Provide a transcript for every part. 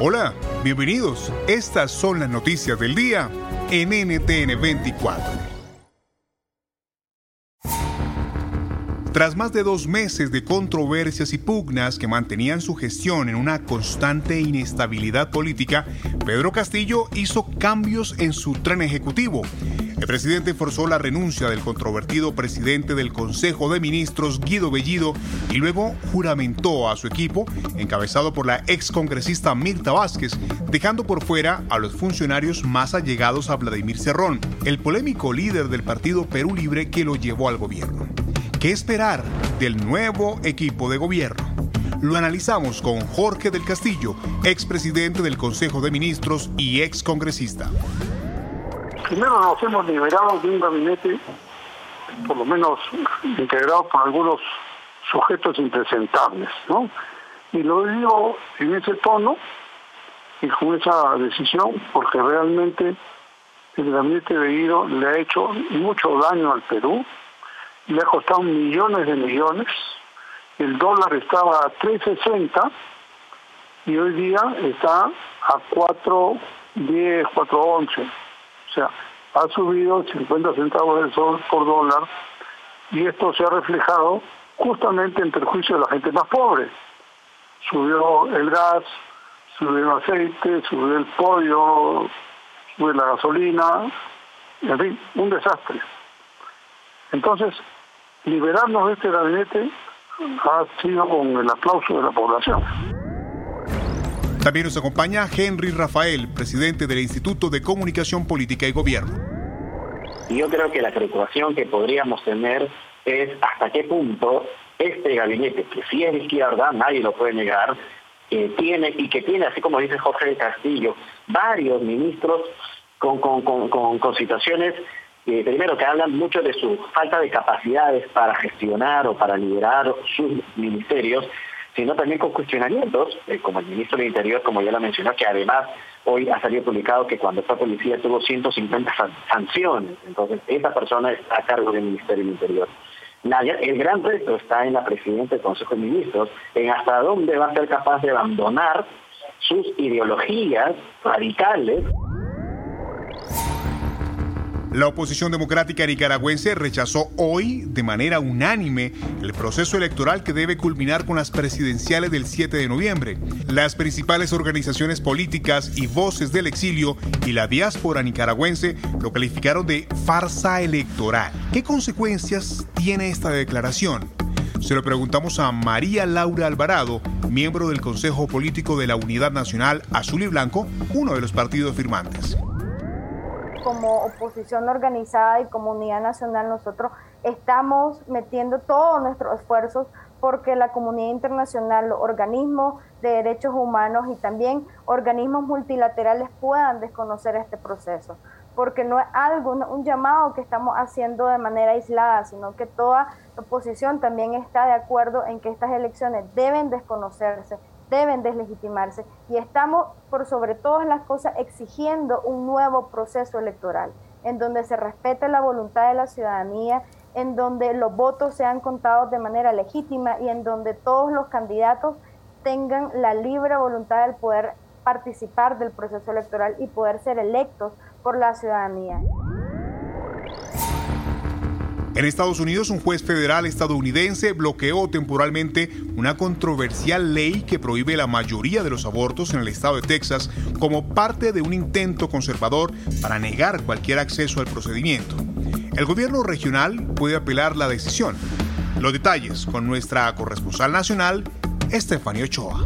Hola, bienvenidos. Estas son las noticias del día en NTN 24. Tras más de dos meses de controversias y pugnas que mantenían su gestión en una constante inestabilidad política, Pedro Castillo hizo cambios en su tren ejecutivo. Presidente forzó la renuncia del controvertido presidente del Consejo de Ministros, Guido Bellido, y luego juramentó a su equipo, encabezado por la excongresista Mirta Vázquez, dejando por fuera a los funcionarios más allegados a Vladimir Cerrón, el polémico líder del partido Perú Libre que lo llevó al gobierno. ¿Qué esperar del nuevo equipo de gobierno? Lo analizamos con Jorge del Castillo, expresidente del Consejo de Ministros y excongresista. Primero nos hemos liberado de un gabinete, por lo menos integrado por algunos sujetos impresentables, ¿no? Y lo digo en ese tono y con esa decisión porque realmente el gabinete de Guido le ha hecho mucho daño al Perú, le ha costado millones de millones, el dólar estaba a 3.60 y hoy día está a 4.10, 4.11. O sea, ha subido 50 centavos de sol por dólar y esto se ha reflejado justamente en perjuicio de la gente más pobre. Subió el gas, subió el aceite, subió el pollo, subió la gasolina, en fin, un desastre. Entonces, liberarnos de este gabinete ha sido con el aplauso de la población. También nos acompaña Henry Rafael, presidente del Instituto de Comunicación Política y Gobierno. Yo creo que la preocupación que podríamos tener es hasta qué punto este gabinete, que sí es de izquierda, nadie lo puede negar, eh, tiene y que tiene, así como dice Jorge Castillo, varios ministros con, con, con, con situaciones primero que hablan mucho de su falta de capacidades para gestionar o para liderar sus ministerios, sino también con cuestionamientos, eh, como el ministro del Interior, como ya lo mencionó, que además hoy ha salido publicado que cuando fue policía tuvo 150 sanciones. Entonces, esa persona está a cargo del Ministerio del Interior. el gran reto está en la presidenta del Consejo de Ministros, en hasta dónde va a ser capaz de abandonar sus ideologías radicales la oposición democrática nicaragüense rechazó hoy de manera unánime el proceso electoral que debe culminar con las presidenciales del 7 de noviembre. Las principales organizaciones políticas y voces del exilio y la diáspora nicaragüense lo calificaron de farsa electoral. ¿Qué consecuencias tiene esta declaración? Se lo preguntamos a María Laura Alvarado, miembro del Consejo Político de la Unidad Nacional Azul y Blanco, uno de los partidos firmantes como oposición organizada y comunidad nacional, nosotros estamos metiendo todos nuestros esfuerzos porque la comunidad internacional, los organismos de derechos humanos y también organismos multilaterales puedan desconocer este proceso, porque no es algo, un llamado que estamos haciendo de manera aislada, sino que toda oposición también está de acuerdo en que estas elecciones deben desconocerse, deben deslegitimarse y estamos por sobre todas las cosas exigiendo un nuevo proceso electoral en donde se respete la voluntad de la ciudadanía, en donde los votos sean contados de manera legítima y en donde todos los candidatos tengan la libre voluntad de poder participar del proceso electoral y poder ser electos por la ciudadanía. En Estados Unidos, un juez federal estadounidense bloqueó temporalmente una controversial ley que prohíbe la mayoría de los abortos en el estado de Texas como parte de un intento conservador para negar cualquier acceso al procedimiento. El gobierno regional puede apelar la decisión. Los detalles con nuestra corresponsal nacional, Estefanía Ochoa.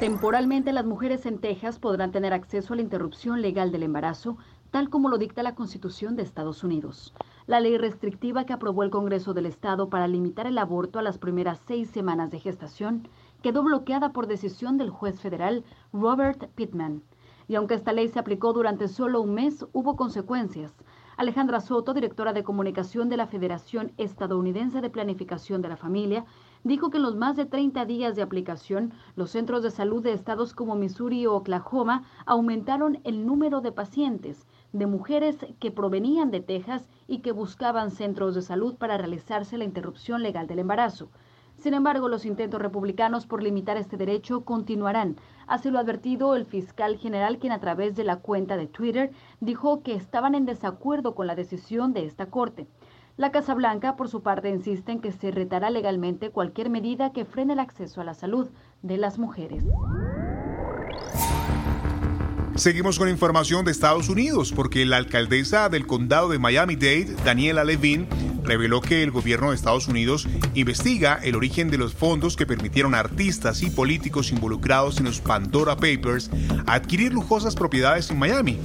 Temporalmente las mujeres en Texas podrán tener acceso a la interrupción legal del embarazo, tal como lo dicta la Constitución de Estados Unidos. La ley restrictiva que aprobó el Congreso del Estado para limitar el aborto a las primeras seis semanas de gestación quedó bloqueada por decisión del juez federal Robert Pittman. Y aunque esta ley se aplicó durante solo un mes, hubo consecuencias. Alejandra Soto, directora de comunicación de la Federación Estadounidense de Planificación de la Familia, dijo que en los más de 30 días de aplicación, los centros de salud de estados como Missouri o Oklahoma aumentaron el número de pacientes, de mujeres que provenían de Texas y que buscaban centros de salud para realizarse la interrupción legal del embarazo. Sin embargo, los intentos republicanos por limitar este derecho continuarán. Así lo ha advertido el fiscal general, quien a través de la cuenta de Twitter dijo que estaban en desacuerdo con la decisión de esta Corte. La Casa Blanca, por su parte, insiste en que se retará legalmente cualquier medida que frene el acceso a la salud de las mujeres. Seguimos con información de Estados Unidos porque la alcaldesa del condado de Miami-Dade, Daniela Levine, reveló que el gobierno de Estados Unidos investiga el origen de los fondos que permitieron a artistas y políticos involucrados en los Pandora Papers adquirir lujosas propiedades en Miami.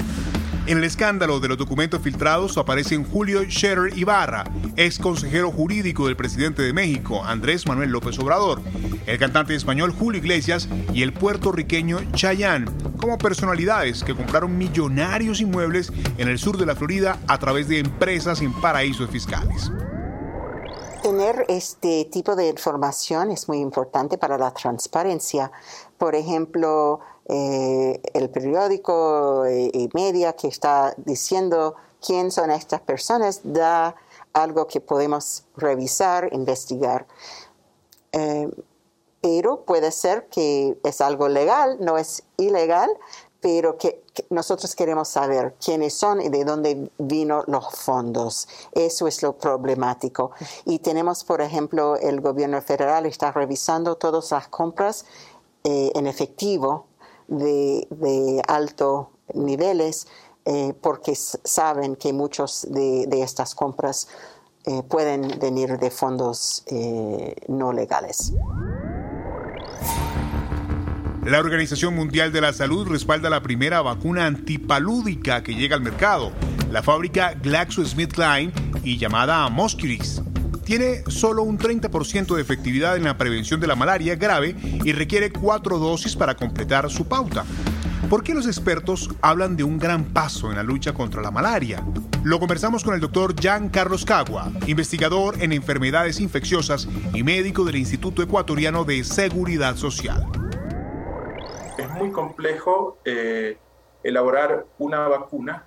En el escándalo de los documentos filtrados aparecen Julio Scherer Ibarra, ex consejero jurídico del presidente de México, Andrés Manuel López Obrador, el cantante español Julio Iglesias y el puertorriqueño Chayanne, como personalidades que compraron millonarios inmuebles en el sur de la Florida a través de empresas en paraísos fiscales. Tener este tipo de información es muy importante para la transparencia. Por ejemplo, eh, el periódico eh, y media que está diciendo quién son estas personas da algo que podemos revisar, investigar. Eh, pero puede ser que es algo legal, no es ilegal, pero que, nosotros queremos saber quiénes son y de dónde vino los fondos. Eso es lo problemático. Y tenemos, por ejemplo, el gobierno federal está revisando todas las compras en efectivo de, de alto niveles eh, porque saben que muchos de, estas compras eh, pueden venir de fondos eh, no legales. La Organización Mundial de la Salud respalda la primera vacuna antipalúdica que llega al mercado, la fábrica GlaxoSmithKline y llamada Mosquirix tiene solo un 30% de efectividad en la prevención de la malaria grave y requiere cuatro dosis para completar su pauta. ¿Por qué los expertos hablan de un gran paso en la lucha contra la malaria? Lo conversamos con el doctor Jan Carlos Cagua, investigador en enfermedades infecciosas y médico del Instituto Ecuatoriano de Seguridad Social. Es muy complejo eh, elaborar una vacuna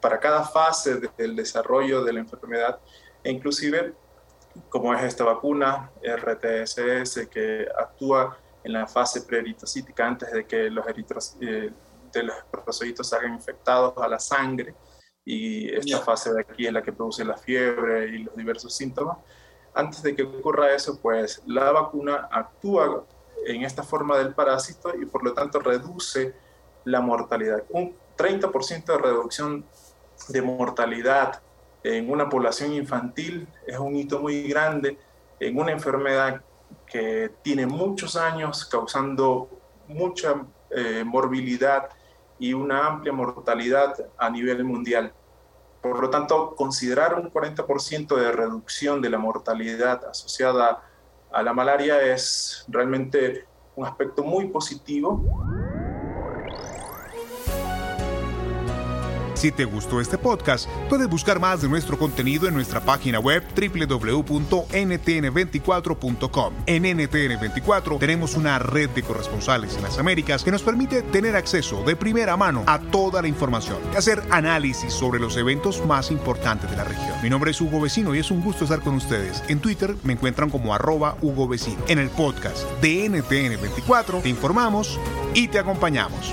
para cada fase del desarrollo de la enfermedad e inclusive como es esta vacuna, RTSS, que actúa en la fase preeritocítica antes de que los, eritros, eh, de los se hagan infectados a la sangre. Y esta fase de aquí es la que produce la fiebre y los diversos síntomas. Antes de que ocurra eso, pues la vacuna actúa en esta forma del parásito y por lo tanto reduce la mortalidad. Un 30% de reducción de mortalidad en una población infantil es un hito muy grande en una enfermedad que tiene muchos años causando mucha eh, morbilidad y una amplia mortalidad a nivel mundial. Por lo tanto, considerar un 40% de reducción de la mortalidad asociada a la malaria es realmente un aspecto muy positivo Si te gustó este podcast, puedes buscar más de nuestro contenido en nuestra página web www.ntn24.com. En NTN24 tenemos una red de corresponsales en las Américas que nos permite tener acceso de primera mano a toda la información y hacer análisis sobre los eventos más importantes de la región. Mi nombre es Hugo Vecino y es un gusto estar con ustedes. En Twitter me encuentran como arroba Hugo Vecino. En el podcast de NTN24 te informamos y te acompañamos.